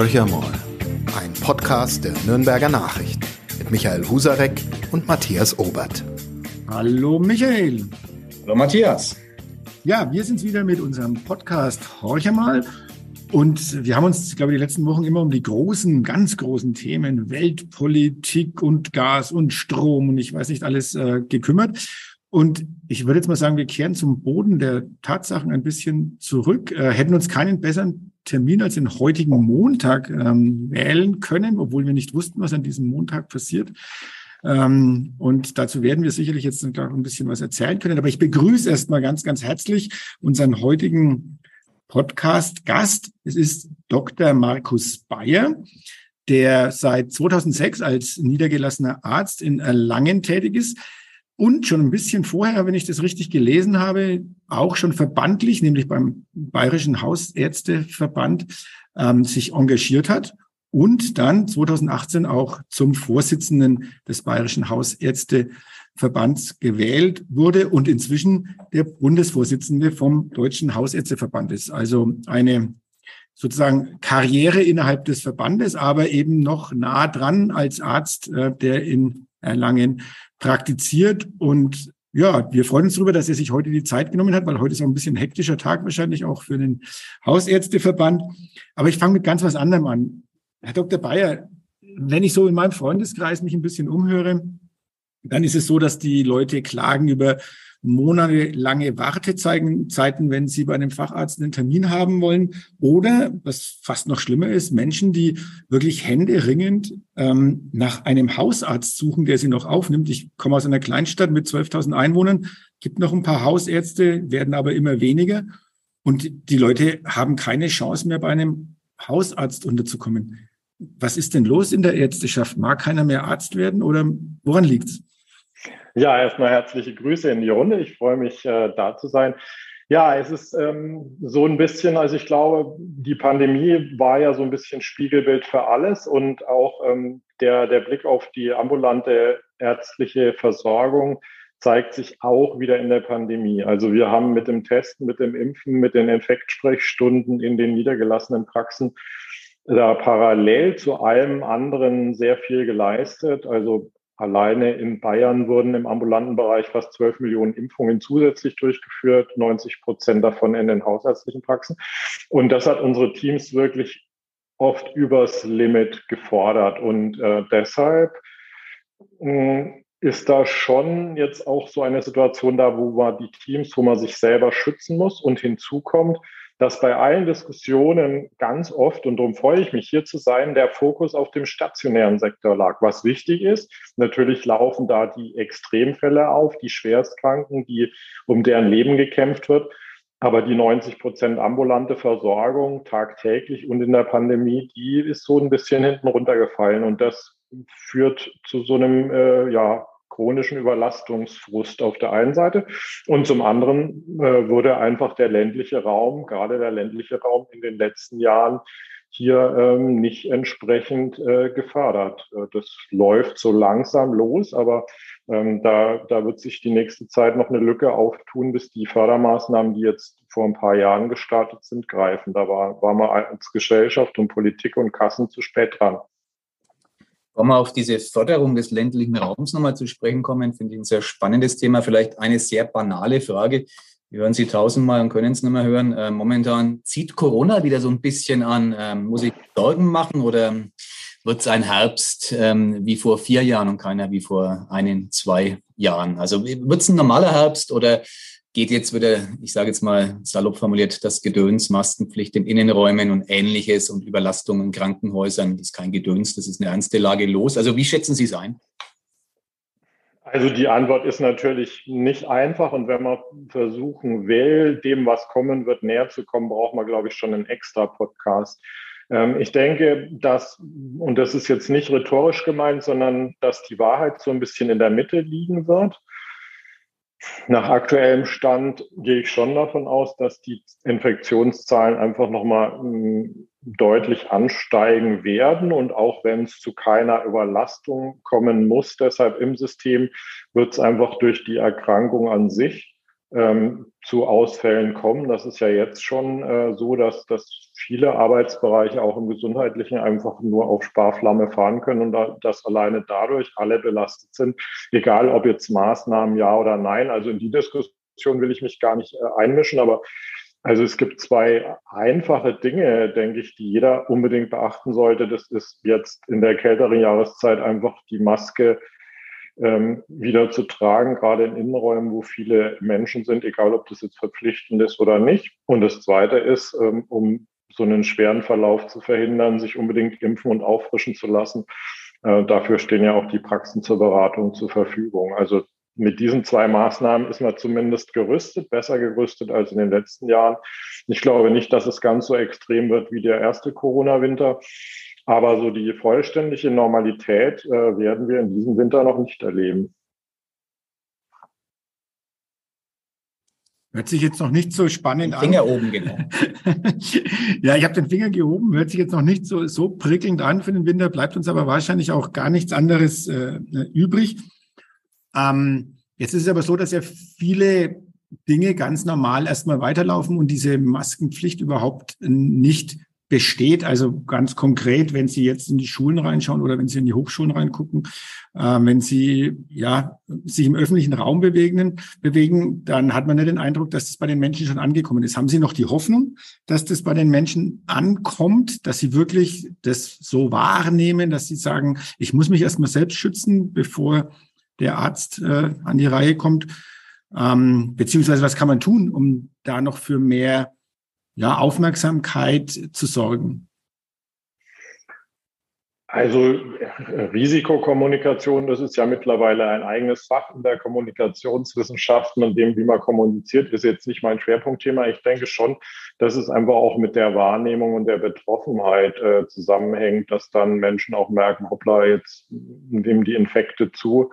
Horcher mal, ein Podcast der Nürnberger Nachrichten mit Michael Husarek und Matthias Obert. Hallo Michael. Hallo Matthias. Ja, wir sind wieder mit unserem Podcast Horcher mal. Und wir haben uns, glaube ich, die letzten Wochen immer um die großen, ganz großen Themen Weltpolitik und Gas und Strom und ich weiß nicht alles äh, gekümmert. Und ich würde jetzt mal sagen, wir kehren zum Boden der Tatsachen ein bisschen zurück, äh, hätten uns keinen besseren Termin als den heutigen Montag ähm, wählen können, obwohl wir nicht wussten, was an diesem Montag passiert. Ähm, und dazu werden wir sicherlich jetzt noch ein bisschen was erzählen können. Aber ich begrüße erstmal ganz, ganz herzlich unseren heutigen Podcast-Gast. Es ist Dr. Markus Bayer, der seit 2006 als niedergelassener Arzt in Erlangen tätig ist und schon ein bisschen vorher, wenn ich das richtig gelesen habe, auch schon verbandlich, nämlich beim Bayerischen Hausärzteverband, ähm, sich engagiert hat und dann 2018 auch zum Vorsitzenden des Bayerischen Hausärzteverbands gewählt wurde und inzwischen der Bundesvorsitzende vom Deutschen Hausärzteverband ist. Also eine sozusagen Karriere innerhalb des Verbandes, aber eben noch nah dran als Arzt, äh, der in Erlangen praktiziert. Und ja, wir freuen uns darüber, dass er sich heute die Zeit genommen hat, weil heute ist auch ein bisschen hektischer Tag wahrscheinlich auch für den Hausärzteverband. Aber ich fange mit ganz was anderem an. Herr Dr. Bayer, wenn ich so in meinem Freundeskreis mich ein bisschen umhöre, dann ist es so, dass die Leute klagen über monatelange Wartezeiten, wenn sie bei einem Facharzt einen Termin haben wollen. Oder, was fast noch schlimmer ist, Menschen, die wirklich händeringend ähm, nach einem Hausarzt suchen, der sie noch aufnimmt. Ich komme aus einer Kleinstadt mit 12.000 Einwohnern, gibt noch ein paar Hausärzte, werden aber immer weniger. Und die Leute haben keine Chance mehr, bei einem Hausarzt unterzukommen. Was ist denn los in der Ärzteschaft? Mag keiner mehr Arzt werden oder woran liegt's? Ja, erstmal herzliche Grüße in die Runde. Ich freue mich, äh, da zu sein. Ja, es ist ähm, so ein bisschen, also ich glaube, die Pandemie war ja so ein bisschen Spiegelbild für alles und auch ähm, der, der Blick auf die ambulante ärztliche Versorgung zeigt sich auch wieder in der Pandemie. Also wir haben mit dem Testen, mit dem Impfen, mit den Infektsprechstunden in den niedergelassenen Praxen da parallel zu allem anderen sehr viel geleistet. Also Alleine in Bayern wurden im ambulanten Bereich fast 12 Millionen Impfungen zusätzlich durchgeführt, 90 Prozent davon in den hausärztlichen Praxen. Und das hat unsere Teams wirklich oft übers Limit gefordert. Und äh, deshalb mh, hm, ist da schon jetzt auch so eine Situation da, wo man die Teams, wo man sich selber schützen muss und hinzu kommt, dass bei allen Diskussionen ganz oft, und darum freue ich mich hier zu sein, der Fokus auf dem stationären Sektor lag. Was wichtig ist, natürlich laufen da die Extremfälle auf, die Schwerstkranken, die um deren Leben gekämpft wird. Aber die 90 Prozent ambulante Versorgung tagtäglich und in der Pandemie, die ist so ein bisschen hinten runtergefallen. Und das führt zu so einem äh, ja, chronischen Überlastungsfrust auf der einen Seite und zum anderen äh, wurde einfach der ländliche Raum, gerade der ländliche Raum in den letzten Jahren hier ähm, nicht entsprechend äh, gefördert. Äh, das läuft so langsam los, aber ähm, da, da wird sich die nächste Zeit noch eine Lücke auftun, bis die Fördermaßnahmen, die jetzt vor ein paar Jahren gestartet sind, greifen. Da war, war man als Gesellschaft und Politik und Kassen zu spät dran. Wollen wir auf diese Förderung des ländlichen Raums nochmal zu sprechen kommen, finde ich ein sehr spannendes Thema. Vielleicht eine sehr banale Frage. Wir hören sie tausendmal und können es nicht mehr hören. Äh, momentan zieht Corona wieder so ein bisschen an. Ähm, muss ich Sorgen machen oder wird es ein Herbst ähm, wie vor vier Jahren und keiner wie vor einen, zwei Jahren? Also wird es ein normaler Herbst oder geht jetzt wieder, ich sage jetzt mal salopp formuliert, das Gedöns, Maskenpflicht in Innenräumen und ähnliches und Überlastung in Krankenhäusern. Das ist kein Gedöns, das ist eine ernste Lage los. Also wie schätzen Sie es ein? Also die Antwort ist natürlich nicht einfach und wenn man versuchen will, dem, was kommen wird, näher zu kommen, braucht man, glaube ich, schon einen extra Podcast. Ähm, ich denke, dass, und das ist jetzt nicht rhetorisch gemeint, sondern dass die Wahrheit so ein bisschen in der Mitte liegen wird. Nach aktuellem Stand gehe ich schon davon aus, dass die Infektionszahlen einfach nochmal hm, deutlich ansteigen werden. Und auch wenn es zu keiner Überlastung kommen muss, deshalb im System, wird es einfach durch die Erkrankung an sich ähm, zu Ausfällen kommen. Das ist ja jetzt schon äh, so, dass, dass viele Arbeitsbereiche auch im Gesundheitlichen einfach nur auf Sparflamme fahren können und da, dass alleine dadurch alle belastet sind, egal ob jetzt Maßnahmen ja oder nein. Also in die Diskussion will ich mich gar nicht äh, einmischen, aber also es gibt zwei einfache Dinge, denke ich, die jeder unbedingt beachten sollte. Das ist jetzt in der kälteren Jahreszeit einfach die Maske ähm, wieder zu tragen, gerade in Innenräumen, wo viele Menschen sind, egal ob das jetzt verpflichtend ist oder nicht. Und das Zweite ist, ähm, um so einen schweren Verlauf zu verhindern, sich unbedingt impfen und auffrischen zu lassen. Äh, dafür stehen ja auch die Praxen zur Beratung zur Verfügung. Also mit diesen zwei Maßnahmen ist man zumindest gerüstet, besser gerüstet als in den letzten Jahren. Ich glaube nicht, dass es ganz so extrem wird wie der erste Corona-Winter. Aber so die vollständige Normalität äh, werden wir in diesem Winter noch nicht erleben. Hört sich jetzt noch nicht so spannend den Finger an. oben, genau. ja, ich habe den Finger gehoben, hört sich jetzt noch nicht so, so prickelnd an für den Winter, bleibt uns aber wahrscheinlich auch gar nichts anderes äh, übrig. Ähm, jetzt ist es aber so, dass ja viele Dinge ganz normal erstmal weiterlaufen und diese Maskenpflicht überhaupt nicht besteht. Also ganz konkret, wenn Sie jetzt in die Schulen reinschauen oder wenn Sie in die Hochschulen reingucken, äh, wenn Sie ja sich im öffentlichen Raum bewegen, bewegen, dann hat man nicht den Eindruck, dass das bei den Menschen schon angekommen ist. Haben Sie noch die Hoffnung, dass das bei den Menschen ankommt, dass sie wirklich das so wahrnehmen, dass sie sagen, ich muss mich erstmal selbst schützen, bevor der Arzt äh, an die Reihe kommt? Ähm, beziehungsweise was kann man tun, um da noch für mehr ja, Aufmerksamkeit zu sorgen? Also Risikokommunikation, das ist ja mittlerweile ein eigenes Fach in der Kommunikationswissenschaften und dem, wie man kommuniziert, ist jetzt nicht mein Schwerpunktthema. Ich denke schon, dass es einfach auch mit der Wahrnehmung und der Betroffenheit äh, zusammenhängt, dass dann Menschen auch merken, hoppla, jetzt nehmen die Infekte zu.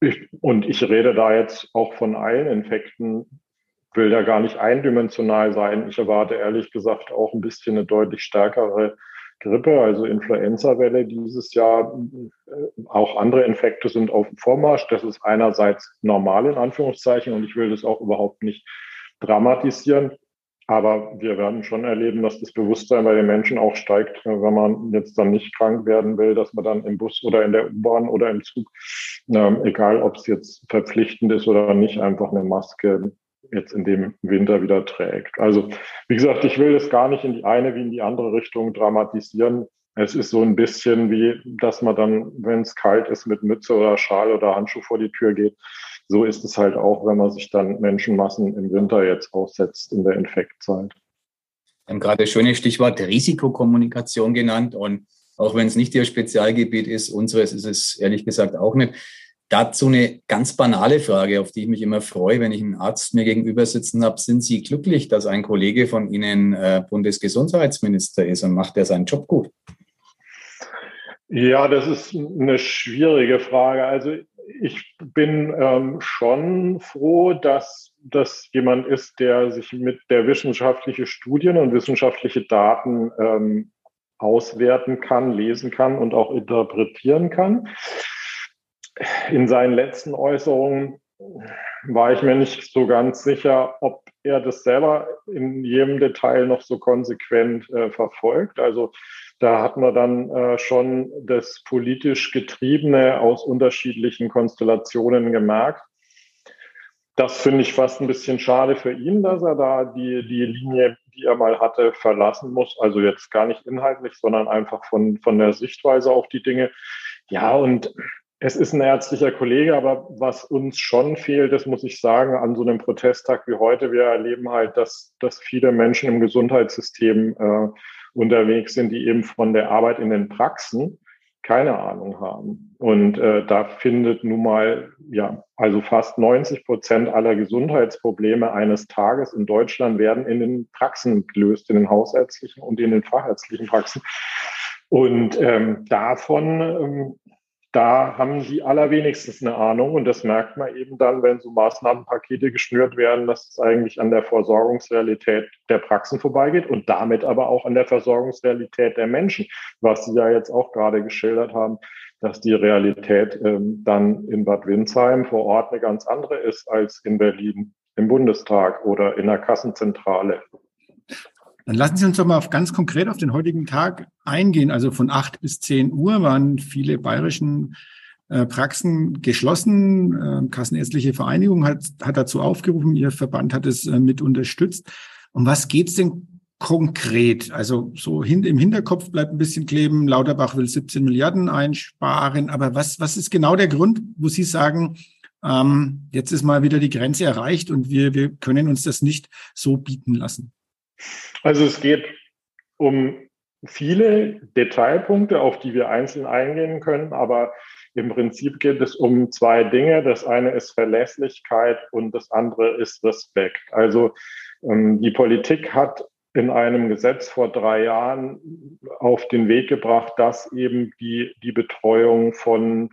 Ich, und ich rede da jetzt auch von allen Infekten, will da gar nicht eindimensional sein. Ich erwarte ehrlich gesagt auch ein bisschen eine deutlich stärkere Grippe, also Influenza-Welle dieses Jahr. Auch andere Infekte sind auf dem Vormarsch. Das ist einerseits normal in Anführungszeichen und ich will das auch überhaupt nicht dramatisieren. Aber wir werden schon erleben, dass das Bewusstsein bei den Menschen auch steigt, wenn man jetzt dann nicht krank werden will, dass man dann im Bus oder in der U-Bahn oder im Zug, egal ob es jetzt verpflichtend ist oder nicht, einfach eine Maske jetzt in dem Winter wieder trägt. Also wie gesagt, ich will das gar nicht in die eine wie in die andere Richtung dramatisieren. Es ist so ein bisschen wie, dass man dann, wenn es kalt ist, mit Mütze oder Schal oder Handschuh vor die Tür geht. So ist es halt auch, wenn man sich dann Menschenmassen im Winter jetzt aussetzt in der Infektzeit. Wir haben gerade das schöne Stichwort Risikokommunikation genannt und auch wenn es nicht Ihr Spezialgebiet ist, unseres ist es ehrlich gesagt auch nicht. Dazu eine ganz banale Frage, auf die ich mich immer freue, wenn ich einen Arzt mir gegenüber sitzen habe. Sind Sie glücklich, dass ein Kollege von Ihnen äh, Bundesgesundheitsminister ist und macht er seinen Job gut? Ja, das ist eine schwierige Frage. Also ich bin ähm, schon froh, dass das jemand ist, der sich mit der wissenschaftliche Studien und wissenschaftliche Daten ähm, auswerten kann, lesen kann und auch interpretieren kann in seinen letzten Äußerungen war ich mir nicht so ganz sicher, ob er das selber in jedem Detail noch so konsequent äh, verfolgt. Also da hat man dann äh, schon das politisch Getriebene aus unterschiedlichen Konstellationen gemerkt. Das finde ich fast ein bisschen schade für ihn, dass er da die, die Linie, die er mal hatte, verlassen muss. Also jetzt gar nicht inhaltlich, sondern einfach von, von der Sichtweise auf die Dinge. Ja, und es ist ein ärztlicher Kollege, aber was uns schon fehlt, das muss ich sagen, an so einem Protesttag wie heute, wir erleben halt, dass, dass viele Menschen im Gesundheitssystem äh, unterwegs sind, die eben von der Arbeit in den Praxen keine Ahnung haben. Und äh, da findet nun mal, ja, also fast 90 Prozent aller Gesundheitsprobleme eines Tages in Deutschland werden in den Praxen gelöst, in den hausärztlichen und in den fachärztlichen Praxen. Und ähm, davon ähm, da haben die allerwenigstens eine Ahnung und das merkt man eben dann, wenn so Maßnahmenpakete geschnürt werden, dass es eigentlich an der Versorgungsrealität der Praxen vorbeigeht und damit aber auch an der Versorgungsrealität der Menschen, was Sie ja jetzt auch gerade geschildert haben, dass die Realität ähm, dann in Bad Windsheim vor Ort eine ganz andere ist als in Berlin im Bundestag oder in der Kassenzentrale. Dann lassen Sie uns doch mal auf ganz konkret auf den heutigen Tag eingehen. Also von acht bis zehn Uhr waren viele bayerischen äh, Praxen geschlossen. Äh, Kassenärztliche Vereinigung hat, hat dazu aufgerufen, Ihr Verband hat es äh, mit unterstützt. Um was geht's denn konkret? Also so hin, im Hinterkopf bleibt ein bisschen kleben, Lauterbach will 17 Milliarden einsparen, aber was, was ist genau der Grund, wo Sie sagen, ähm, jetzt ist mal wieder die Grenze erreicht und wir, wir können uns das nicht so bieten lassen? Also es geht um viele Detailpunkte, auf die wir einzeln eingehen können, aber im Prinzip geht es um zwei Dinge. Das eine ist Verlässlichkeit und das andere ist Respekt. Also ähm, die Politik hat in einem Gesetz vor drei Jahren auf den Weg gebracht, dass eben die, die Betreuung von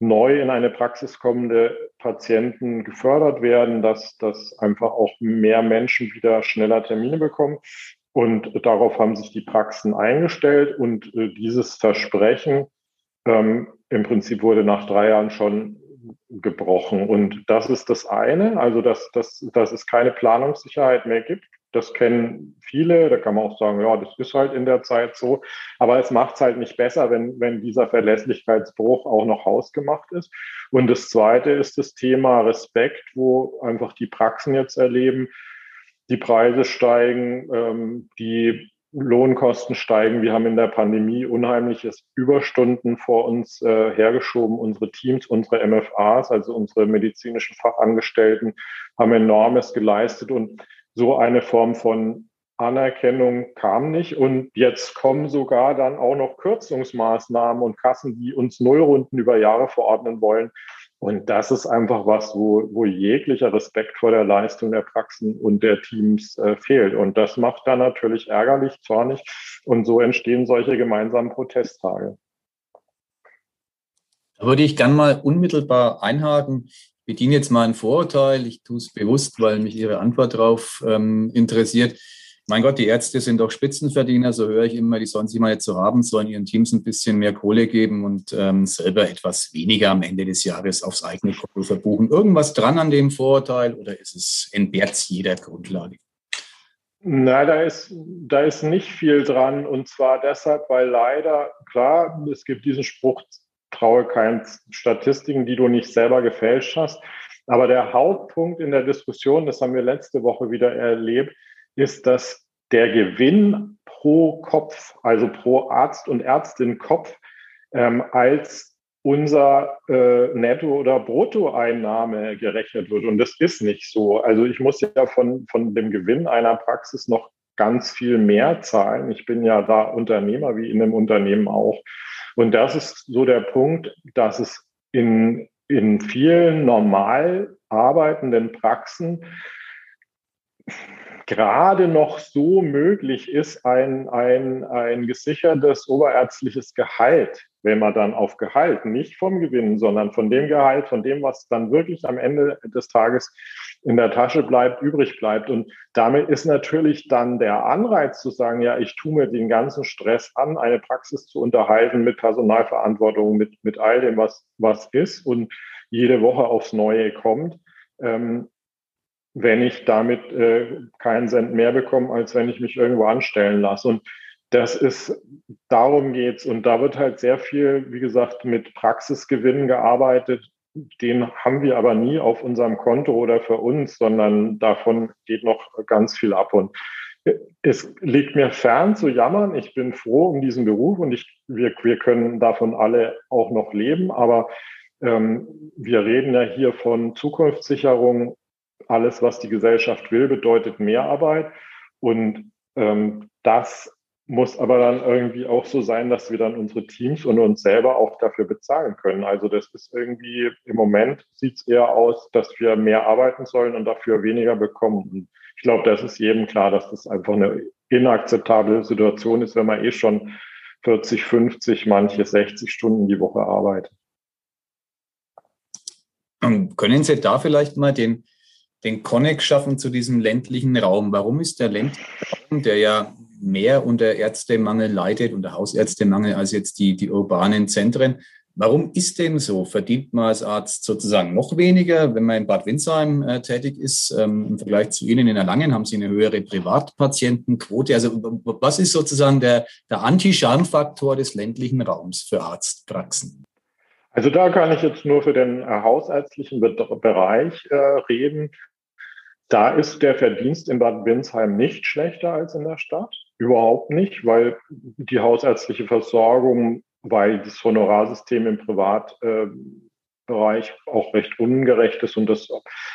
neu in eine Praxis kommende Patienten gefördert werden, dass, dass einfach auch mehr Menschen wieder schneller Termine bekommen. Und darauf haben sich die Praxen eingestellt und äh, dieses Versprechen ähm, im Prinzip wurde nach drei Jahren schon gebrochen. Und das ist das eine, also dass, dass, dass es keine Planungssicherheit mehr gibt das kennen viele. Da kann man auch sagen, ja, das ist halt in der Zeit so. Aber es macht es halt nicht besser, wenn, wenn dieser Verlässlichkeitsbruch auch noch hausgemacht ist. Und das Zweite ist das Thema Respekt, wo einfach die Praxen jetzt erleben, die Preise steigen, ähm, die Lohnkosten steigen. Wir haben in der Pandemie unheimliches Überstunden vor uns äh, hergeschoben. Unsere Teams, unsere MFAs, also unsere medizinischen Fachangestellten, haben enormes geleistet. Und so eine Form von Anerkennung kam nicht. Und jetzt kommen sogar dann auch noch Kürzungsmaßnahmen und Kassen, die uns Nullrunden über Jahre verordnen wollen. Und das ist einfach was, wo, wo jeglicher Respekt vor der Leistung der Praxen und der Teams äh, fehlt. Und das macht dann natürlich ärgerlich, zornig. Und so entstehen solche gemeinsamen Protesttage. Da würde ich gern mal unmittelbar einhaken bediene jetzt mal ein Vorurteil. Ich tue es bewusst, weil mich Ihre Antwort darauf ähm, interessiert. Mein Gott, die Ärzte sind doch Spitzenverdiener, so höre ich immer, die sollen sich mal jetzt so haben, sollen ihren Teams ein bisschen mehr Kohle geben und ähm, selber etwas weniger am Ende des Jahres aufs eigene Konto verbuchen. Irgendwas dran an dem Vorurteil oder ist es, entbehrt jeder Grundlage? Na, da ist, da ist nicht viel dran. Und zwar deshalb, weil leider, klar, es gibt diesen Spruch, traue keinen Statistiken, die du nicht selber gefälscht hast. Aber der Hauptpunkt in der Diskussion, das haben wir letzte Woche wieder erlebt, ist, dass der Gewinn pro Kopf, also pro Arzt und Ärztin Kopf, ähm, als unser äh, Netto- oder Bruttoeinnahme gerechnet wird. Und das ist nicht so. Also ich muss ja von, von dem Gewinn einer Praxis noch ganz viel mehr zahlen. Ich bin ja da Unternehmer, wie in einem Unternehmen auch. Und das ist so der Punkt, dass es in, in vielen normal arbeitenden Praxen gerade noch so möglich ist, ein, ein, ein gesichertes oberärztliches Gehalt, wenn man dann auf Gehalt, nicht vom Gewinn, sondern von dem Gehalt, von dem, was dann wirklich am Ende des Tages in der Tasche bleibt, übrig bleibt. Und damit ist natürlich dann der Anreiz zu sagen, ja, ich tue mir den ganzen Stress an, eine Praxis zu unterhalten mit Personalverantwortung, mit, mit all dem, was, was ist und jede Woche aufs Neue kommt. Ähm, wenn ich damit äh, keinen Cent mehr bekomme, als wenn ich mich irgendwo anstellen lasse. Und das ist, darum geht's. Und da wird halt sehr viel, wie gesagt, mit Praxisgewinnen gearbeitet, den haben wir aber nie auf unserem Konto oder für uns, sondern davon geht noch ganz viel ab. Und es liegt mir fern zu jammern. Ich bin froh um diesen Beruf und ich, wir, wir können davon alle auch noch leben. Aber ähm, wir reden ja hier von Zukunftssicherung. Alles, was die Gesellschaft will, bedeutet Mehrarbeit. Und ähm, das muss aber dann irgendwie auch so sein, dass wir dann unsere Teams und uns selber auch dafür bezahlen können. Also das ist irgendwie im Moment sieht es eher aus, dass wir mehr arbeiten sollen und dafür weniger bekommen. Und ich glaube, das ist jedem klar, dass das einfach eine inakzeptable Situation ist, wenn man eh schon 40, 50, manche 60 Stunden die Woche arbeitet. Können Sie da vielleicht mal den, den Connect schaffen zu diesem ländlichen Raum? Warum ist der ländliche Raum, der ja mehr unter Ärztemangel leidet, unter Hausärztemangel als jetzt die, die urbanen Zentren. Warum ist dem so? Verdient man als Arzt sozusagen noch weniger, wenn man in Bad Windsheim äh, tätig ist? Ähm, Im Vergleich zu Ihnen in Erlangen haben Sie eine höhere Privatpatientenquote. Also was ist sozusagen der, der Anti-Scharmfaktor des ländlichen Raums für Arztpraxen? Also da kann ich jetzt nur für den äh, hausärztlichen Bereich äh, reden. Da ist der Verdienst in Bad Windsheim nicht schlechter als in der Stadt. Überhaupt nicht, weil die hausärztliche Versorgung, weil das Honorarsystem im Privatbereich äh, auch recht ungerecht ist und das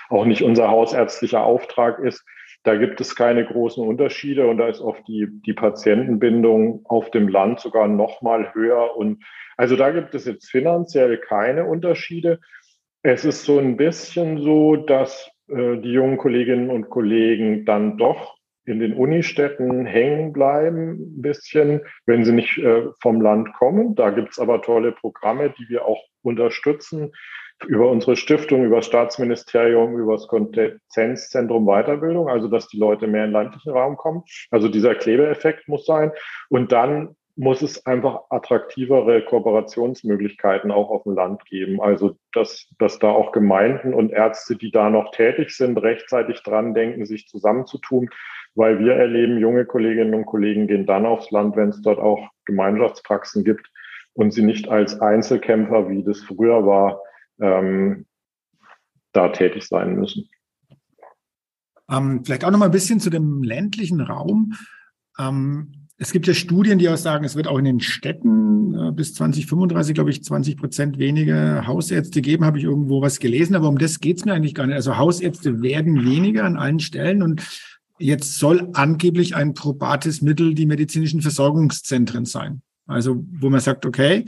auch nicht unser hausärztlicher Auftrag ist. Da gibt es keine großen Unterschiede und da ist oft die, die Patientenbindung auf dem Land sogar noch mal höher. Und also da gibt es jetzt finanziell keine Unterschiede. Es ist so ein bisschen so, dass äh, die jungen Kolleginnen und Kollegen dann doch in den Unistädten hängen bleiben, ein bisschen, wenn sie nicht äh, vom Land kommen. Da gibt's aber tolle Programme, die wir auch unterstützen über unsere Stiftung, über das Staatsministerium, über das Kompetenzzentrum Weiterbildung, also dass die Leute mehr in den landlichen Raum kommen. Also dieser Klebeeffekt muss sein. Und dann muss es einfach attraktivere Kooperationsmöglichkeiten auch auf dem Land geben. Also, dass, dass da auch Gemeinden und Ärzte, die da noch tätig sind, rechtzeitig dran denken, sich zusammenzutun, weil wir erleben, junge Kolleginnen und Kollegen gehen dann aufs Land, wenn es dort auch Gemeinschaftspraxen gibt und sie nicht als Einzelkämpfer, wie das früher war, ähm, da tätig sein müssen. Ähm, vielleicht auch noch mal ein bisschen zu dem ländlichen Raum. Ähm, es gibt ja Studien, die auch sagen, es wird auch in den Städten äh, bis 2035, glaube ich, 20 Prozent weniger Hausärzte geben, habe ich irgendwo was gelesen. Aber um das geht es mir eigentlich gar nicht. Also Hausärzte werden weniger an allen Stellen und jetzt soll angeblich ein probates Mittel die medizinischen Versorgungszentren sein. Also wo man sagt, okay,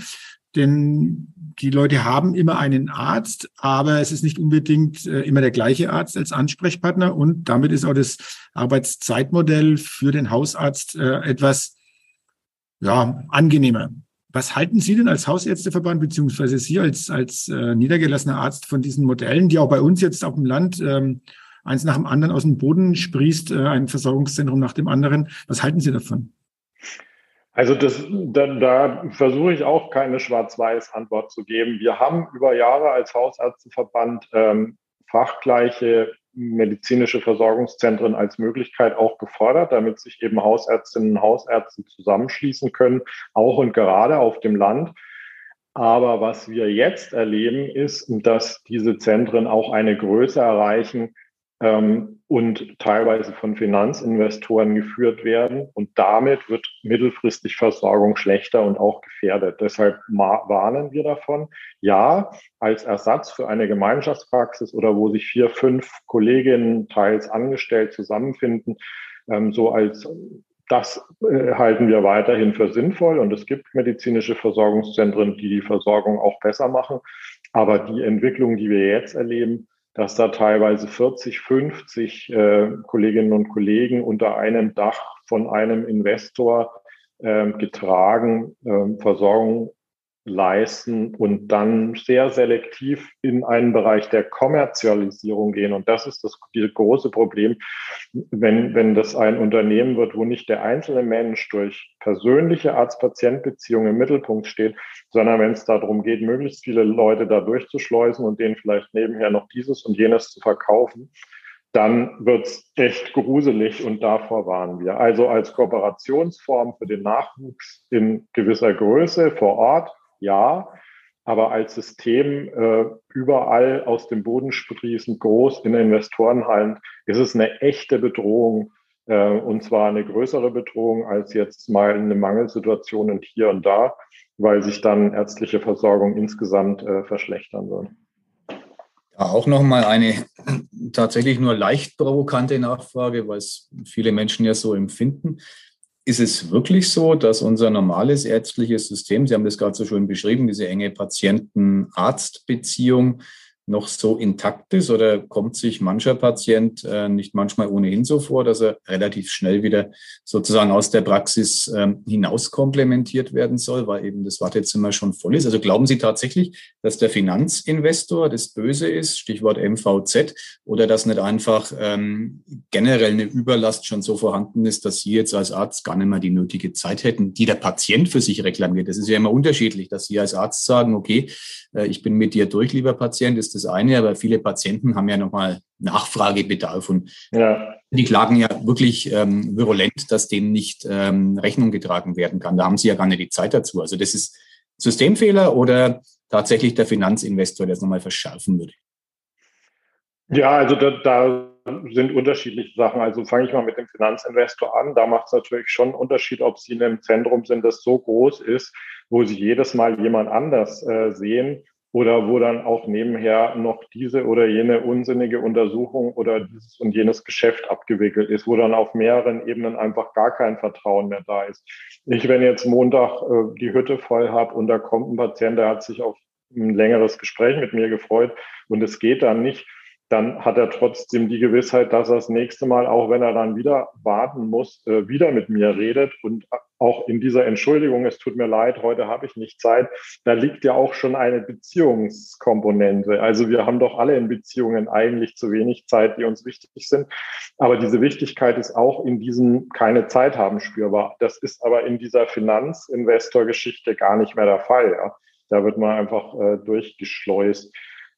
denn die Leute haben immer einen Arzt, aber es ist nicht unbedingt äh, immer der gleiche Arzt als Ansprechpartner und damit ist auch das Arbeitszeitmodell für den Hausarzt äh, etwas ja, angenehmer. Was halten Sie denn als Hausärzteverband beziehungsweise Sie als, als äh, niedergelassener Arzt von diesen Modellen, die auch bei uns jetzt auf dem Land ähm, eins nach dem anderen aus dem Boden sprießt, äh, ein Versorgungszentrum nach dem anderen? Was halten Sie davon? Also das, da, da versuche ich auch keine Schwarz-Weiß-Antwort zu geben. Wir haben über Jahre als Hausärzteverband ähm, fachgleiche medizinische Versorgungszentren als Möglichkeit auch gefordert, damit sich eben Hausärztinnen und Hausärzte zusammenschließen können, auch und gerade auf dem Land. Aber was wir jetzt erleben, ist, dass diese Zentren auch eine Größe erreichen, ähm, und teilweise von Finanzinvestoren geführt werden. Und damit wird mittelfristig Versorgung schlechter und auch gefährdet. Deshalb warnen wir davon. Ja, als Ersatz für eine Gemeinschaftspraxis oder wo sich vier, fünf Kolleginnen teils angestellt zusammenfinden, ähm, so als das äh, halten wir weiterhin für sinnvoll und es gibt medizinische Versorgungszentren, die die Versorgung auch besser machen. Aber die Entwicklung, die wir jetzt erleben, dass da teilweise 40, 50 äh, Kolleginnen und Kollegen unter einem Dach von einem Investor äh, getragen äh, Versorgung leisten und dann sehr selektiv in einen Bereich der Kommerzialisierung gehen. Und das ist das, große Problem, wenn, wenn das ein Unternehmen wird, wo nicht der einzelne Mensch durch persönliche Arzt-Patient-Beziehungen im Mittelpunkt steht, sondern wenn es darum geht, möglichst viele Leute da durchzuschleusen und denen vielleicht nebenher noch dieses und jenes zu verkaufen, dann wird's echt gruselig und davor warnen wir. Also als Kooperationsform für den Nachwuchs in gewisser Größe vor Ort ja, aber als System äh, überall aus dem Boden sprießend, groß in Investorenhallen, ist es eine echte Bedrohung äh, und zwar eine größere Bedrohung als jetzt mal eine Mangelsituation und hier und da, weil sich dann ärztliche Versorgung insgesamt äh, verschlechtern. Ja, auch nochmal eine tatsächlich nur leicht provokante Nachfrage, weil es viele Menschen ja so empfinden. Ist es wirklich so, dass unser normales ärztliches System, Sie haben das gerade so schön beschrieben, diese enge Patienten-Arzt-Beziehung, noch so intakt ist oder kommt sich mancher Patient äh, nicht manchmal ohnehin so vor, dass er relativ schnell wieder sozusagen aus der Praxis ähm, hinaus komplementiert werden soll, weil eben das Wartezimmer schon voll ist? Also glauben Sie tatsächlich, dass der Finanzinvestor das Böse ist, Stichwort MVZ, oder dass nicht einfach ähm, generell eine Überlast schon so vorhanden ist, dass Sie jetzt als Arzt gar nicht mehr die nötige Zeit hätten, die der Patient für sich reklamiert? Das ist ja immer unterschiedlich, dass Sie als Arzt sagen, okay, äh, ich bin mit dir durch, lieber Patient, ist das eine, aber viele Patienten haben ja nochmal Nachfragebedarf und ja. die klagen ja wirklich ähm, virulent, dass dem nicht ähm, Rechnung getragen werden kann. Da haben sie ja gar nicht die Zeit dazu. Also das ist Systemfehler oder tatsächlich der Finanzinvestor, der es nochmal verschärfen würde? Ja, also da, da sind unterschiedliche Sachen. Also fange ich mal mit dem Finanzinvestor an. Da macht es natürlich schon einen Unterschied, ob Sie in einem Zentrum sind, das so groß ist, wo Sie jedes Mal jemand anders äh, sehen oder wo dann auch nebenher noch diese oder jene unsinnige Untersuchung oder dieses und jenes Geschäft abgewickelt ist, wo dann auf mehreren Ebenen einfach gar kein Vertrauen mehr da ist. Ich, wenn jetzt Montag äh, die Hütte voll habe und da kommt ein Patient, der hat sich auf ein längeres Gespräch mit mir gefreut und es geht dann nicht, dann hat er trotzdem die Gewissheit, dass er das nächste Mal, auch wenn er dann wieder warten muss, äh, wieder mit mir redet. Und auch in dieser Entschuldigung, es tut mir leid, heute habe ich nicht Zeit, da liegt ja auch schon eine Beziehungskomponente. Also wir haben doch alle in Beziehungen eigentlich zu wenig Zeit, die uns wichtig sind. Aber diese Wichtigkeit ist auch in diesem keine Zeit haben spürbar. Das ist aber in dieser Finanzinvestor-Geschichte gar nicht mehr der Fall. Ja. Da wird man einfach äh, durchgeschleust.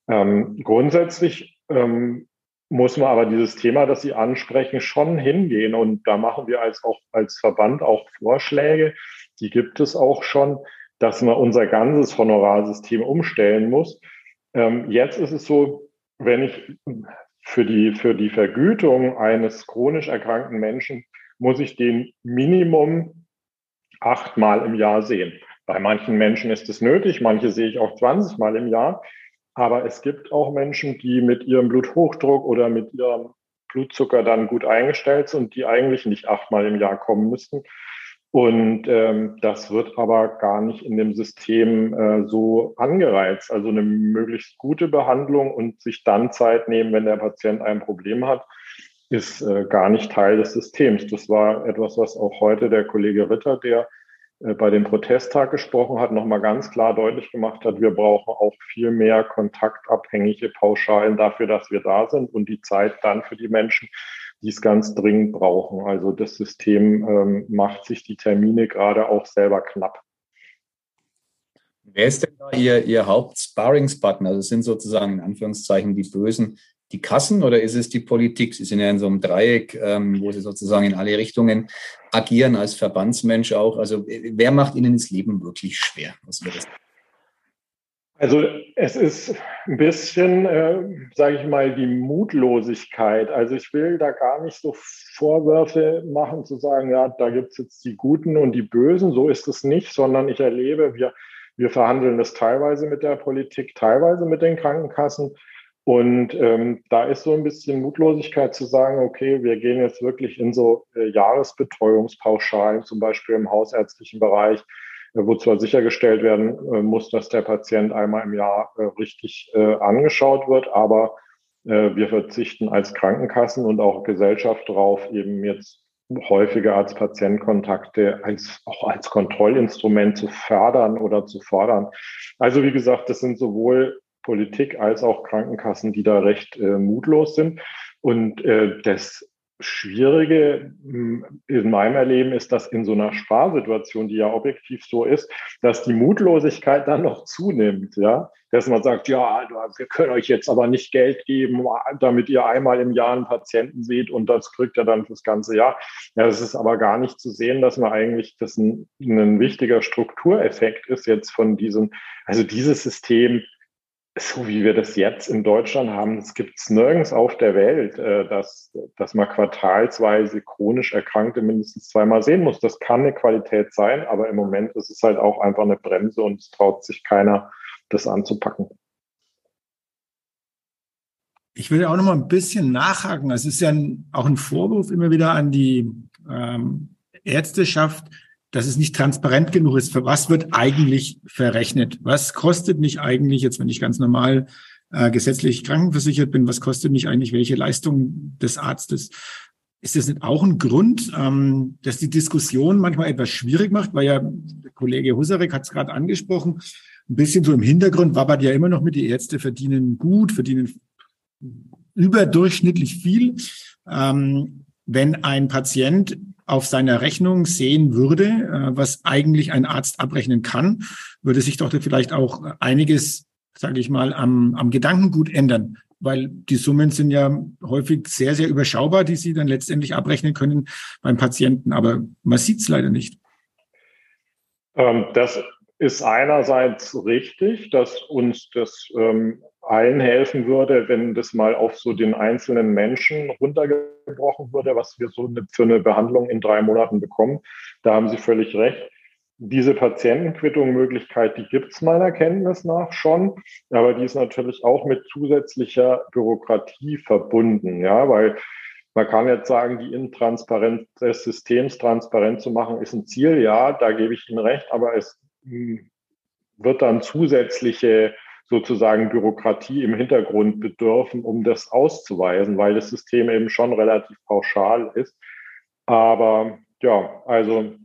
Ähm, grundsätzlich ähm, muss man aber dieses Thema, das Sie ansprechen, schon hingehen. Und da machen wir als auch als Verband auch Vorschläge. Die gibt es auch schon, dass man unser ganzes Honorarsystem umstellen muss. Ähm, jetzt ist es so, wenn ich für die, für die Vergütung eines chronisch erkrankten Menschen muss ich den Minimum achtmal im Jahr sehen. Bei manchen Menschen ist es nötig, manche sehe ich auch 20 Mal im Jahr. Aber es gibt auch Menschen, die mit ihrem Bluthochdruck oder mit ihrem Blutzucker dann gut eingestellt sind, die eigentlich nicht achtmal im Jahr kommen müssten. Und ähm, das wird aber gar nicht in dem System äh, so angereizt. Also eine möglichst gute Behandlung und sich dann Zeit nehmen, wenn der Patient ein Problem hat, ist äh, gar nicht Teil des Systems. Das war etwas, was auch heute der Kollege Ritter, der bei dem Protesttag gesprochen hat, nochmal ganz klar deutlich gemacht hat, wir brauchen auch viel mehr kontaktabhängige Pauschalen dafür, dass wir da sind und die Zeit dann für die Menschen, die es ganz dringend brauchen. Also das System ähm, macht sich die Termine gerade auch selber knapp. Wer ist denn da Ihr, Ihr Haupt-Sparringspartner? Also sind sozusagen in Anführungszeichen die Bösen die Kassen oder ist es die Politik? Sie sind ja in so einem Dreieck, ähm, wo Sie sozusagen in alle Richtungen agieren als Verbandsmensch auch. Also wer macht Ihnen das Leben wirklich schwer? Also es ist ein bisschen, äh, sage ich mal, die Mutlosigkeit. Also ich will da gar nicht so Vorwürfe machen, zu sagen, ja, da gibt es jetzt die Guten und die Bösen. So ist es nicht, sondern ich erlebe, wir, wir verhandeln das teilweise mit der Politik, teilweise mit den Krankenkassen. Und ähm, da ist so ein bisschen Mutlosigkeit zu sagen, okay, wir gehen jetzt wirklich in so äh, Jahresbetreuungspauschalen, zum Beispiel im hausärztlichen Bereich, äh, wo zwar sichergestellt werden äh, muss, dass der Patient einmal im Jahr äh, richtig äh, angeschaut wird, aber äh, wir verzichten als Krankenkassen und auch Gesellschaft darauf, eben jetzt häufige Arzt-Patient-Kontakte als, auch als Kontrollinstrument zu fördern oder zu fordern. Also wie gesagt, das sind sowohl Politik als auch Krankenkassen, die da recht äh, mutlos sind. Und äh, das Schwierige hm, in meinem Erleben ist, dass in so einer Sparsituation, die ja objektiv so ist, dass die Mutlosigkeit dann noch zunimmt, ja. Dass man sagt, ja, wir können euch jetzt aber nicht Geld geben, damit ihr einmal im Jahr einen Patienten seht und das kriegt ihr dann fürs ganze Jahr. Ja, es ist aber gar nicht zu sehen, dass man eigentlich das ein, ein wichtiger Struktureffekt ist jetzt von diesem, also dieses System so wie wir das jetzt in Deutschland haben, es gibt es nirgends auf der Welt, äh, dass, dass man quartalsweise chronisch Erkrankte mindestens zweimal sehen muss. Das kann eine Qualität sein, aber im Moment ist es halt auch einfach eine Bremse und es traut sich keiner, das anzupacken. Ich will auch noch mal ein bisschen nachhaken. Es ist ja auch ein Vorwurf immer wieder an die ähm, Ärzteschaft, dass es nicht transparent genug ist, für was wird eigentlich verrechnet? Was kostet mich eigentlich, jetzt wenn ich ganz normal äh, gesetzlich krankenversichert bin, was kostet mich eigentlich welche Leistung des Arztes? Ist das nicht auch ein Grund, ähm, dass die Diskussion manchmal etwas schwierig macht, weil ja der Kollege Husarek hat es gerade angesprochen, ein bisschen so im Hintergrund wabbert ja immer noch mit, die Ärzte verdienen gut, verdienen überdurchschnittlich viel. Ähm, wenn ein Patient auf seiner Rechnung sehen würde, äh, was eigentlich ein Arzt abrechnen kann, würde sich doch vielleicht auch einiges, sage ich mal, am, am Gedankengut ändern, weil die Summen sind ja häufig sehr, sehr überschaubar, die Sie dann letztendlich abrechnen können beim Patienten, aber man sieht es leider nicht. Ähm, das ist einerseits richtig, dass uns das ähm, allen helfen würde, wenn das mal auf so den einzelnen Menschen runtergebrochen würde, was wir so für eine Behandlung in drei Monaten bekommen. Da haben Sie völlig recht. Diese Patientenquittung-Möglichkeit, die gibt es meiner Kenntnis nach schon, aber die ist natürlich auch mit zusätzlicher Bürokratie verbunden, ja, weil man kann jetzt sagen, die Intransparenz des Systems transparent zu machen, ist ein Ziel, ja, da gebe ich Ihnen recht, aber es hm, wird dann zusätzliche sozusagen Bürokratie im Hintergrund bedürfen, um das auszuweisen, weil das System eben schon relativ pauschal ist. Aber ja, also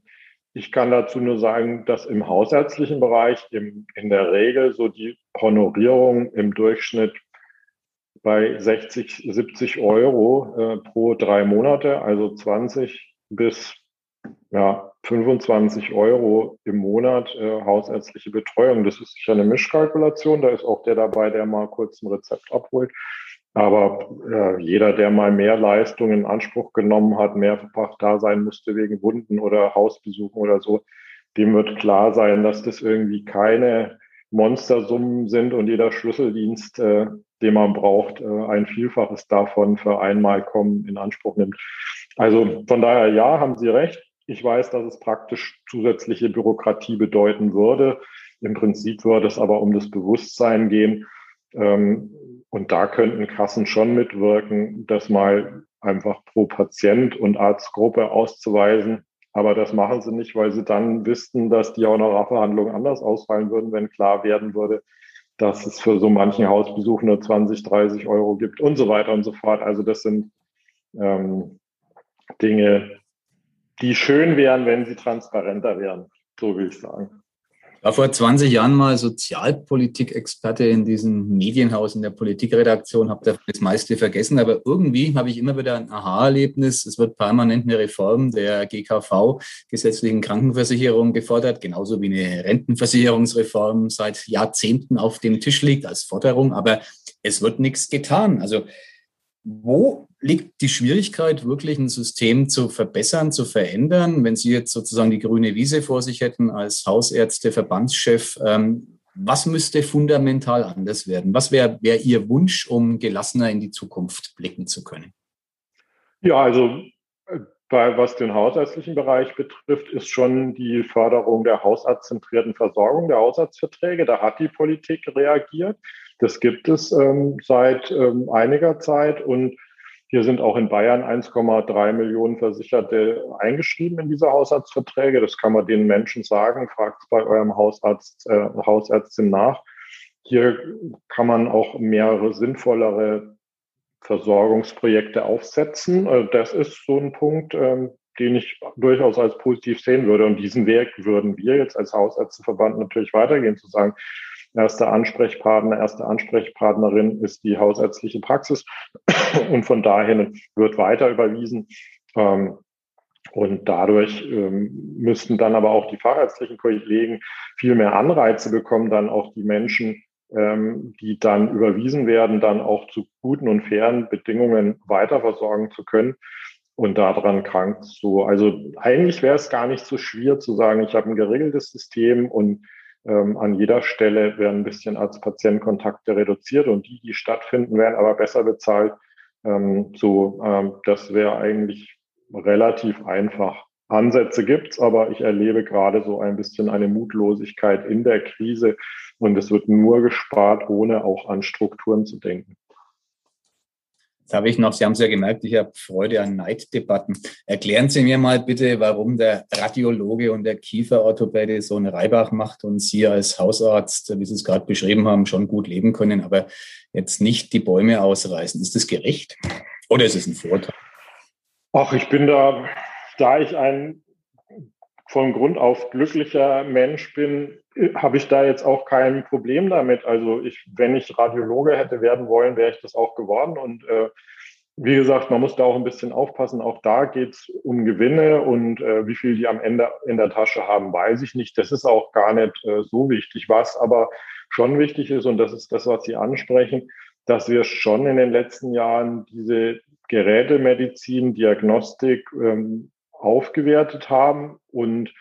ich kann dazu nur sagen, dass im hausärztlichen Bereich im, in der Regel so die Honorierung im Durchschnitt bei 60, 70 Euro äh, pro drei Monate, also 20 bis ja, 25 Euro im Monat äh, hausärztliche Betreuung. Das ist sicher eine Mischkalkulation. Da ist auch der dabei, der mal kurz ein Rezept abholt. Aber äh, jeder, der mal mehr Leistung in Anspruch genommen hat, mehrfach da sein musste wegen Wunden oder Hausbesuchen oder so, dem wird klar sein, dass das irgendwie keine Monstersummen sind und jeder Schlüsseldienst, äh, den man braucht, äh, ein Vielfaches davon für einmal kommen in Anspruch nimmt. Also von daher ja, haben Sie recht. Ich weiß, dass es praktisch zusätzliche Bürokratie bedeuten würde. Im Prinzip würde es aber um das Bewusstsein gehen. Ähm, und da könnten Kassen schon mitwirken, das mal einfach pro Patient und Arztgruppe auszuweisen. Aber das machen sie nicht, weil sie dann wüssten, dass die Honorarverhandlungen anders ausfallen würden, wenn klar werden würde, dass es für so manchen Hausbesuch nur 20, 30 Euro gibt und so weiter und so fort. Also das sind ähm, Dinge, die schön wären, wenn sie transparenter wären. So will ich sagen. Ich war vor 20 Jahren mal Sozialpolitik-Experte in diesem Medienhaus in der Politikredaktion, habe das meiste vergessen, aber irgendwie habe ich immer wieder ein Aha-Erlebnis. Es wird permanent eine Reform der GKV, gesetzlichen Krankenversicherung, gefordert, genauso wie eine Rentenversicherungsreform seit Jahrzehnten auf dem Tisch liegt als Forderung, aber es wird nichts getan. Also wo liegt die Schwierigkeit, wirklich ein System zu verbessern, zu verändern? Wenn Sie jetzt sozusagen die grüne Wiese vor sich hätten als Hausärzte, Verbandschef, ähm, was müsste fundamental anders werden? Was wäre wär Ihr Wunsch, um gelassener in die Zukunft blicken zu können? Ja, also äh, bei, was den hausärztlichen Bereich betrifft, ist schon die Förderung der hausarztzentrierten Versorgung, der Hausarztverträge. Da hat die Politik reagiert. Das gibt es ähm, seit ähm, einiger Zeit und hier sind auch in Bayern 1,3 Millionen Versicherte eingeschrieben in diese Hausarztverträge. Das kann man den Menschen sagen. Fragt bei eurem Hausarzt, äh, Hausärztin nach. Hier kann man auch mehrere sinnvollere Versorgungsprojekte aufsetzen. Also das ist so ein Punkt, ähm, den ich durchaus als positiv sehen würde. Und diesen Weg würden wir jetzt als Hausärzteverband natürlich weitergehen, zu sagen, Erster Ansprechpartner, erste Ansprechpartnerin ist die hausärztliche Praxis und von dahin wird weiter überwiesen. Ähm, und dadurch ähm, müssten dann aber auch die fachärztlichen Kollegen viel mehr Anreize bekommen, dann auch die Menschen, ähm, die dann überwiesen werden, dann auch zu guten und fairen Bedingungen weiterversorgen zu können. Und daran krankt so. Also eigentlich wäre es gar nicht so schwer zu sagen, ich habe ein geregeltes System und ähm, an jeder Stelle werden ein bisschen Arzt-Patient-Kontakte reduziert und die, die stattfinden, werden aber besser bezahlt. Ähm, so, ähm, das wäre eigentlich relativ einfach. Ansätze gibt's, aber ich erlebe gerade so ein bisschen eine Mutlosigkeit in der Krise und es wird nur gespart, ohne auch an Strukturen zu denken. Jetzt habe ich noch, Sie haben es ja gemerkt, ich habe Freude an Neiddebatten. Erklären Sie mir mal bitte, warum der Radiologe und der Kieferorthopäde so einen Reibach macht und Sie als Hausarzt, wie Sie es gerade beschrieben haben, schon gut leben können, aber jetzt nicht die Bäume ausreißen. Ist das gerecht oder ist es ein Vorteil? Ach, ich bin da, da ich ein von Grund auf glücklicher Mensch bin, habe ich da jetzt auch kein Problem damit. Also ich, wenn ich Radiologe hätte werden wollen, wäre ich das auch geworden. Und äh, wie gesagt, man muss da auch ein bisschen aufpassen. Auch da geht es um Gewinne und äh, wie viel die am Ende in der Tasche haben, weiß ich nicht. Das ist auch gar nicht äh, so wichtig. Was aber schon wichtig ist, und das ist das, was Sie ansprechen, dass wir schon in den letzten Jahren diese Gerätemedizin, Diagnostik ähm, aufgewertet haben und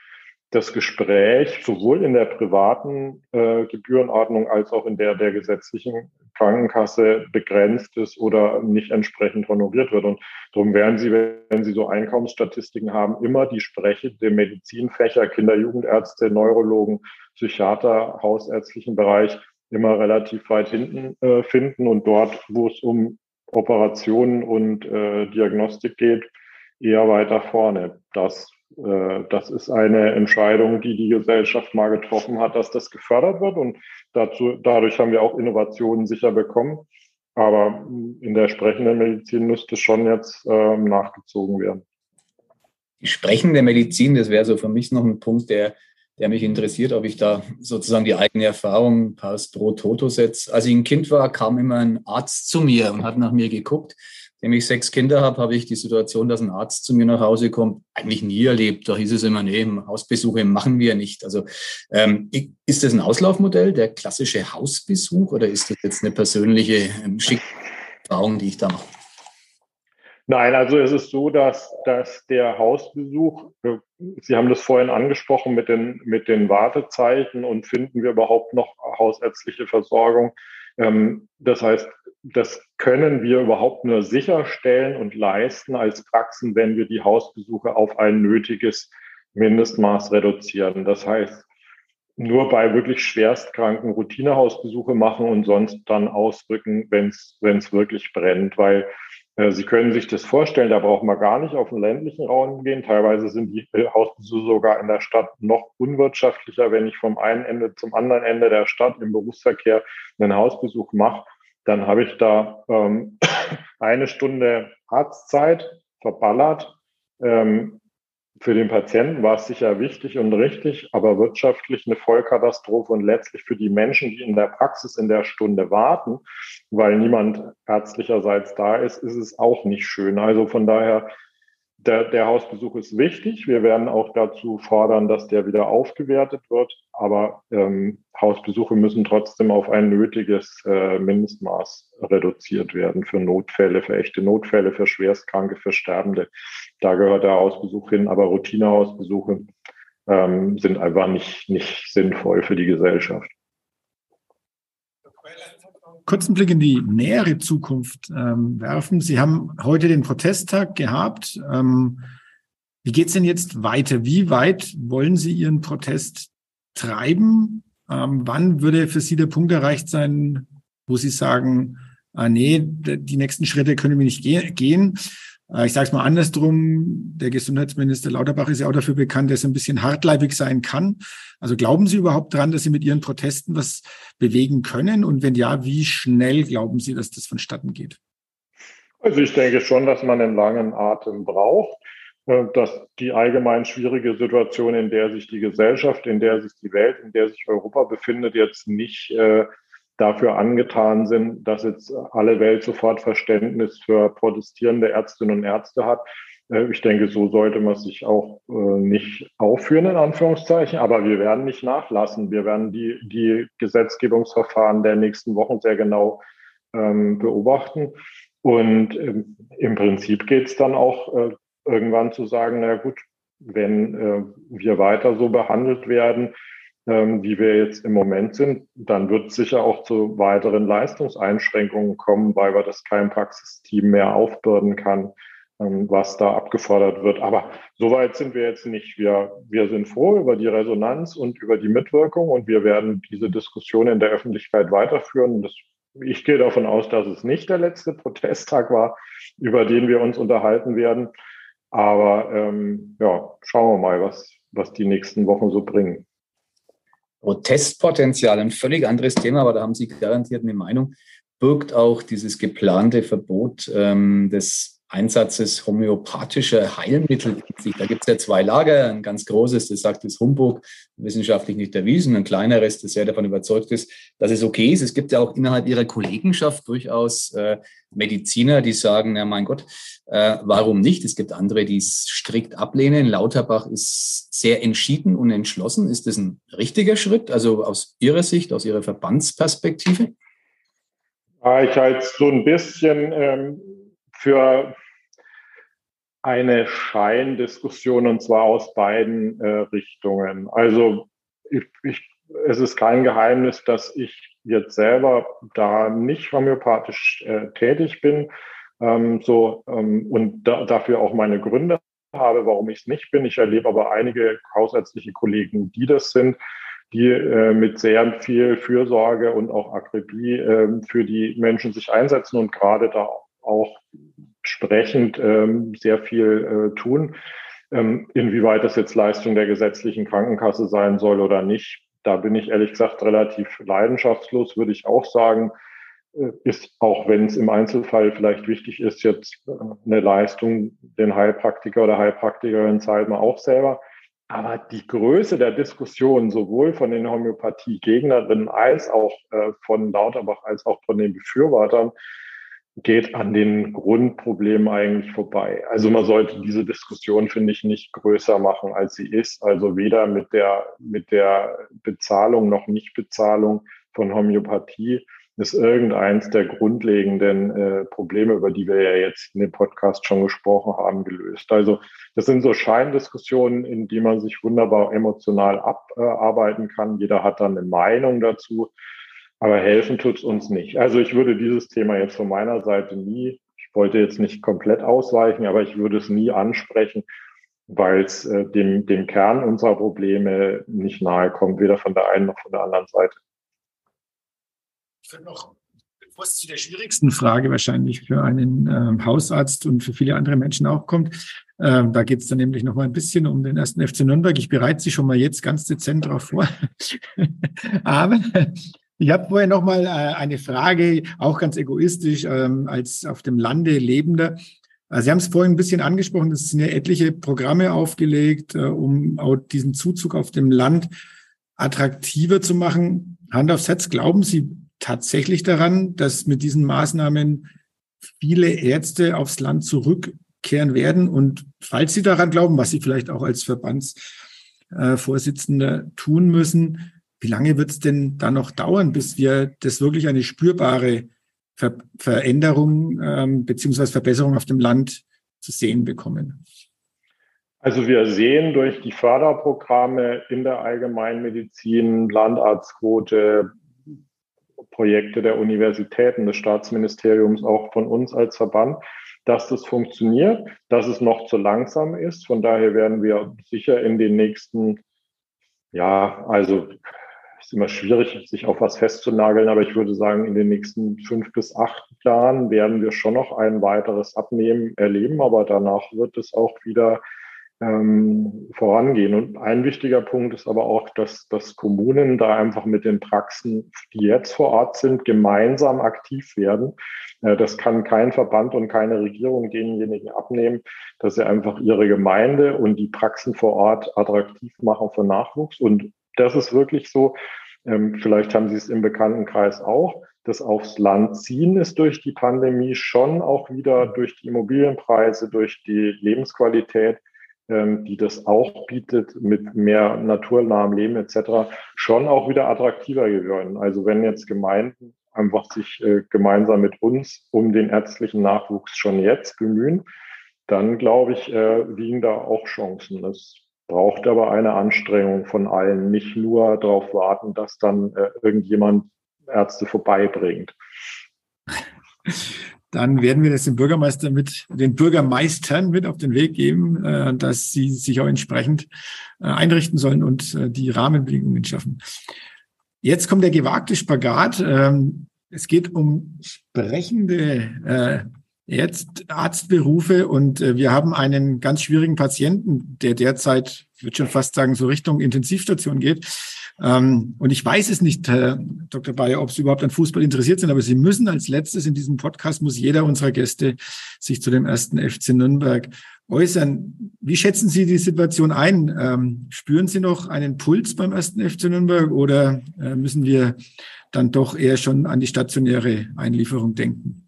das Gespräch sowohl in der privaten äh, Gebührenordnung als auch in der der gesetzlichen Krankenkasse begrenzt ist oder nicht entsprechend honoriert wird. Und darum werden Sie, wenn Sie so Einkommensstatistiken haben, immer die sprechende Medizinfächer, Kinder-, Jugendärzte, Neurologen, Psychiater, hausärztlichen Bereich immer relativ weit hinten äh, finden. Und dort, wo es um Operationen und äh, Diagnostik geht, eher weiter vorne. Das, äh, das ist eine Entscheidung, die die Gesellschaft mal getroffen hat, dass das gefördert wird. Und dazu, dadurch haben wir auch Innovationen sicher bekommen. Aber in der sprechenden Medizin müsste schon jetzt äh, nachgezogen werden. Die sprechende Medizin, das wäre so für mich noch ein Punkt, der, der mich interessiert, ob ich da sozusagen die eigene Erfahrung pass pro toto setze. Als ich ein Kind war, kam immer ein Arzt zu mir und hat nach mir geguckt Nachdem ich sechs Kinder habe, habe ich die Situation, dass ein Arzt zu mir nach Hause kommt, eigentlich nie erlebt. Da hieß es immer, nee, Hausbesuche machen wir nicht. Also ähm, ist das ein Auslaufmodell, der klassische Hausbesuch, oder ist das jetzt eine persönliche ähm, Erfahrung, die ich da mache? Nein, also es ist so, dass, dass der Hausbesuch, äh, Sie haben das vorhin angesprochen mit den, mit den Wartezeiten und finden wir überhaupt noch hausärztliche Versorgung. Ähm, das heißt, das können wir überhaupt nur sicherstellen und leisten als Praxen, wenn wir die Hausbesuche auf ein nötiges Mindestmaß reduzieren. Das heißt, nur bei wirklich schwerstkranken Routinehausbesuche machen und sonst dann ausrücken, wenn es wirklich brennt, weil Sie können sich das vorstellen, da braucht man gar nicht auf den ländlichen Raum gehen. Teilweise sind die äh, Hausbesuche sogar in der Stadt noch unwirtschaftlicher. Wenn ich vom einen Ende zum anderen Ende der Stadt im Berufsverkehr einen Hausbesuch mache, dann habe ich da ähm, eine Stunde Arztzeit verballert. Ähm, für den Patienten war es sicher wichtig und richtig, aber wirtschaftlich eine Vollkatastrophe und letztlich für die Menschen, die in der Praxis in der Stunde warten, weil niemand ärztlicherseits da ist, ist es auch nicht schön. Also von daher der, der Hausbesuch ist wichtig. Wir werden auch dazu fordern, dass der wieder aufgewertet wird. Aber ähm, Hausbesuche müssen trotzdem auf ein nötiges äh, Mindestmaß reduziert werden für Notfälle, für echte Notfälle, für Schwerstkranke, für Sterbende. Da gehört der Hausbesuch hin. Aber Routinehausbesuche ähm, sind einfach nicht, nicht sinnvoll für die Gesellschaft kurzen Blick in die nähere Zukunft ähm, werfen. Sie haben heute den Protesttag gehabt. Ähm, wie geht's denn jetzt weiter? Wie weit wollen Sie Ihren Protest treiben? Ähm, wann würde für Sie der Punkt erreicht sein, wo Sie sagen, ah, nee, die nächsten Schritte können wir nicht ge gehen? Äh, ich sage es mal andersrum, der Gesundheitsminister Lauterbach ist ja auch dafür bekannt, dass er ein bisschen hartleibig sein kann. Also glauben Sie überhaupt dran, dass Sie mit Ihren Protesten was bewegen können? Und wenn ja, wie schnell glauben Sie, dass das vonstatten geht? Also ich denke schon, dass man einen langen Atem braucht, äh, dass die allgemein schwierige Situation, in der sich die Gesellschaft, in der sich die Welt, in der sich Europa befindet, jetzt nicht äh, dafür angetan sind, dass jetzt alle Welt sofort Verständnis für protestierende Ärztinnen und Ärzte hat. Äh, ich denke, so sollte man sich auch äh, nicht aufführen, in Anführungszeichen. Aber wir werden nicht nachlassen. Wir werden die, die Gesetzgebungsverfahren der nächsten Wochen sehr genau ähm, beobachten. Und ähm, im Prinzip geht es dann auch äh, irgendwann zu sagen, na gut, wenn äh, wir weiter so behandelt werden, ähm, wie wir jetzt im Moment sind, dann wird es sicher auch zu weiteren Leistungseinschränkungen kommen, weil wir das kein Praxisteam mehr aufbürden kann, ähm, was da abgefordert wird. Aber so weit sind wir jetzt nicht. Wir, wir sind froh über die Resonanz und über die Mitwirkung und wir werden diese Diskussion in der Öffentlichkeit weiterführen. Das ich gehe davon aus, dass es nicht der letzte Protesttag war, über den wir uns unterhalten werden. Aber ähm, ja, schauen wir mal, was, was die nächsten Wochen so bringen. Protestpotenzial, ein völlig anderes Thema, aber da haben Sie garantiert eine Meinung, birgt auch dieses geplante Verbot ähm, des Einsatzes homöopathischer Heilmittel. Da gibt es ja zwei Lager. Ein ganz großes, das sagt, es Humbug, wissenschaftlich nicht erwiesen. Ein kleineres, das sehr davon überzeugt ist, dass es okay ist. Es gibt ja auch innerhalb ihrer Kollegenschaft durchaus äh, Mediziner, die sagen, ja mein Gott, äh, warum nicht? Es gibt andere, die es strikt ablehnen. Lauterbach ist sehr entschieden und entschlossen. Ist das ein richtiger Schritt, also aus Ihrer Sicht, aus Ihrer Verbandsperspektive? Ich halte es so ein bisschen ähm, für eine Scheindiskussion und zwar aus beiden äh, Richtungen. Also ich, ich, es ist kein Geheimnis, dass ich jetzt selber da nicht homöopathisch äh, tätig bin ähm, so, ähm, und da, dafür auch meine Gründe habe, warum ich es nicht bin. Ich erlebe aber einige hausärztliche Kollegen, die das sind, die äh, mit sehr viel Fürsorge und auch Akribie äh, für die Menschen sich einsetzen und gerade da auch sprechend ähm, sehr viel äh, tun. Ähm, inwieweit das jetzt Leistung der gesetzlichen Krankenkasse sein soll oder nicht, da bin ich ehrlich gesagt relativ leidenschaftslos, würde ich auch sagen. Äh, ist, auch wenn es im Einzelfall vielleicht wichtig ist, jetzt äh, eine Leistung, den Heilpraktiker oder Heilpraktikerin zahlt man auch selber. Aber die Größe der Diskussion sowohl von den Homöopathie-Gegnerinnen als auch äh, von Lauterbach als auch von den Befürwortern geht an den Grundproblemen eigentlich vorbei. Also man sollte diese Diskussion, finde ich, nicht größer machen, als sie ist. Also weder mit der, mit der Bezahlung noch Nichtbezahlung von Homöopathie ist irgendeins der grundlegenden äh, Probleme, über die wir ja jetzt in dem Podcast schon gesprochen haben, gelöst. Also das sind so Scheindiskussionen, in die man sich wunderbar emotional abarbeiten kann. Jeder hat dann eine Meinung dazu. Aber helfen tut's uns nicht. Also ich würde dieses Thema jetzt von meiner Seite nie, ich wollte jetzt nicht komplett ausweichen, aber ich würde es nie ansprechen, weil es äh, dem, dem Kern unserer Probleme nicht nahe kommt, weder von der einen noch von der anderen Seite. Ich würde noch, es zu der schwierigsten Frage wahrscheinlich für einen ähm, Hausarzt und für viele andere Menschen auch kommt, ähm, da geht es dann nämlich noch mal ein bisschen um den ersten FC Nürnberg. Ich bereite Sie schon mal jetzt ganz dezent darauf vor. aber ich habe vorher noch mal äh, eine Frage, auch ganz egoistisch, ähm, als auf dem Lande Lebender. Äh, Sie haben es vorhin ein bisschen angesprochen, es sind ja etliche Programme aufgelegt, äh, um auch diesen Zuzug auf dem Land attraktiver zu machen. Hand aufs Herz, glauben Sie tatsächlich daran, dass mit diesen Maßnahmen viele Ärzte aufs Land zurückkehren werden? Und falls Sie daran glauben, was Sie vielleicht auch als Verbandsvorsitzender tun müssen, wie lange wird es denn da noch dauern, bis wir das wirklich eine spürbare Ver Veränderung ähm, beziehungsweise Verbesserung auf dem Land zu sehen bekommen? Also wir sehen durch die Förderprogramme in der Allgemeinmedizin, Landarztquote, Projekte der Universitäten, des Staatsministeriums, auch von uns als Verband, dass das funktioniert, dass es noch zu langsam ist. Von daher werden wir sicher in den nächsten, ja, also ist immer schwierig, sich auf was festzunageln, aber ich würde sagen, in den nächsten fünf bis acht Jahren werden wir schon noch ein weiteres Abnehmen erleben, aber danach wird es auch wieder ähm, vorangehen. Und ein wichtiger Punkt ist aber auch, dass, dass Kommunen da einfach mit den Praxen, die jetzt vor Ort sind, gemeinsam aktiv werden. Äh, das kann kein Verband und keine Regierung denjenigen abnehmen, dass sie einfach ihre Gemeinde und die Praxen vor Ort attraktiv machen für Nachwuchs. Und das ist wirklich so. Ähm, vielleicht haben Sie es im Bekanntenkreis auch. Das aufs Land ziehen ist durch die Pandemie schon auch wieder durch die Immobilienpreise, durch die Lebensqualität, ähm, die das auch bietet, mit mehr naturnahem Leben etc., schon auch wieder attraktiver geworden. Also wenn jetzt Gemeinden einfach sich äh, gemeinsam mit uns um den ärztlichen Nachwuchs schon jetzt bemühen, dann glaube ich, äh, liegen da auch Chancen. Das braucht aber eine Anstrengung von allen, nicht nur darauf warten, dass dann äh, irgendjemand Ärzte vorbeibringt. Dann werden wir das dem Bürgermeister mit, den Bürgermeistern mit auf den Weg geben, äh, dass sie sich auch entsprechend äh, einrichten sollen und äh, die Rahmenbedingungen schaffen. Jetzt kommt der gewagte Spagat. Ähm, Es geht um sprechende Ärzt, Arztberufe und äh, wir haben einen ganz schwierigen Patienten, der derzeit, ich würde schon fast sagen, so Richtung Intensivstation geht. Ähm, und ich weiß es nicht, Herr Dr. Bayer, ob Sie überhaupt an Fußball interessiert sind, aber Sie müssen als letztes in diesem Podcast, muss jeder unserer Gäste sich zu dem ersten FC Nürnberg äußern. Wie schätzen Sie die Situation ein? Ähm, spüren Sie noch einen Puls beim ersten FC Nürnberg oder äh, müssen wir dann doch eher schon an die stationäre Einlieferung denken?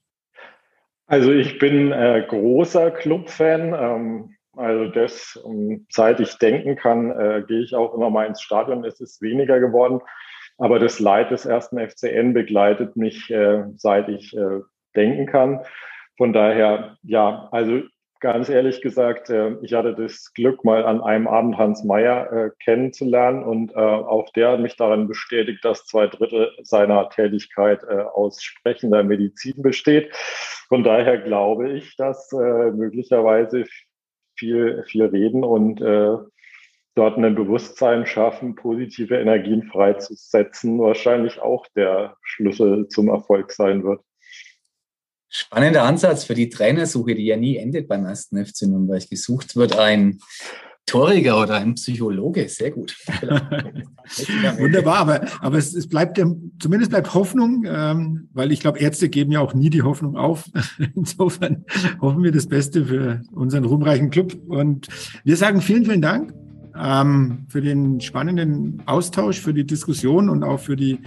Also ich bin äh, großer Clubfan. Ähm, also das, um, seit ich denken kann, äh, gehe ich auch immer mal ins Stadion. Es ist weniger geworden. Aber das Leid des ersten FCN begleitet mich, äh, seit ich äh, denken kann. Von daher, ja, also ganz ehrlich gesagt, äh, ich hatte das Glück, mal an einem Abend Hans Meyer äh, kennenzulernen und äh, auch der hat mich daran bestätigt, dass zwei Drittel seiner Tätigkeit aus sprechender Medizin besteht. Von daher glaube ich, dass möglicherweise viel, viel reden und dort ein Bewusstsein schaffen, positive Energien freizusetzen, wahrscheinlich auch der Schlüssel zum Erfolg sein wird. Spannender Ansatz für die Trainersuche, die ja nie endet beim ersten FC Nürnberg. Gesucht wird ein Torriger oder ein Psychologe. Sehr gut. Wunderbar, aber, aber es, es bleibt zumindest bleibt Hoffnung, ähm, weil ich glaube, Ärzte geben ja auch nie die Hoffnung auf. Insofern hoffen wir das Beste für unseren ruhmreichen Club. Und wir sagen vielen, vielen Dank ähm, für den spannenden Austausch, für die Diskussion und auch für die,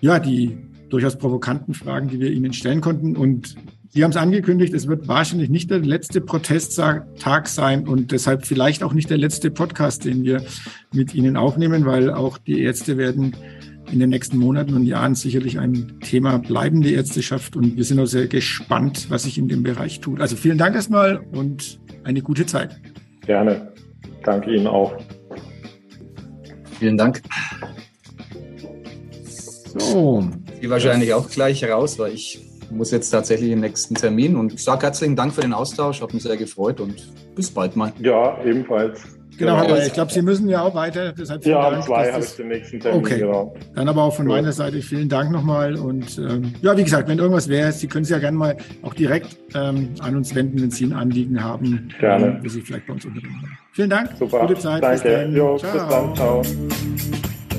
ja, die durchaus provokanten Fragen, die wir Ihnen stellen konnten. Und Sie haben es angekündigt, es wird wahrscheinlich nicht der letzte Protesttag sein und deshalb vielleicht auch nicht der letzte Podcast, den wir mit Ihnen aufnehmen, weil auch die Ärzte werden in den nächsten Monaten und Jahren sicherlich ein Thema bleibende Ärzteschaft und wir sind auch sehr gespannt, was sich in dem Bereich tut. Also vielen Dank erstmal und eine gute Zeit. Gerne. Danke Ihnen auch. Vielen Dank. So, Sie wahrscheinlich auch gleich raus, weil ich muss jetzt tatsächlich den nächsten Termin und ich sage herzlichen Dank für den Austausch, habe mich sehr gefreut und bis bald mal. Ja, ebenfalls. Genau, genau. aber ich glaube, Sie müssen ja auch weiter. Deshalb ja, Dank, zwei habe ich den nächsten Termin. Okay, genau. dann aber auch von Gut. meiner Seite vielen Dank nochmal. Und ähm, ja, wie gesagt, wenn irgendwas wäre, Sie können es ja gerne mal auch direkt ähm, an uns wenden, wenn Sie ein Anliegen haben, gerne. Ähm, wie Sie vielleicht bei uns unterbringen. Vielen Dank. Super. Gute Zeit. Danke. Bis dann. Jo, ciao. Bis dann. Ciao.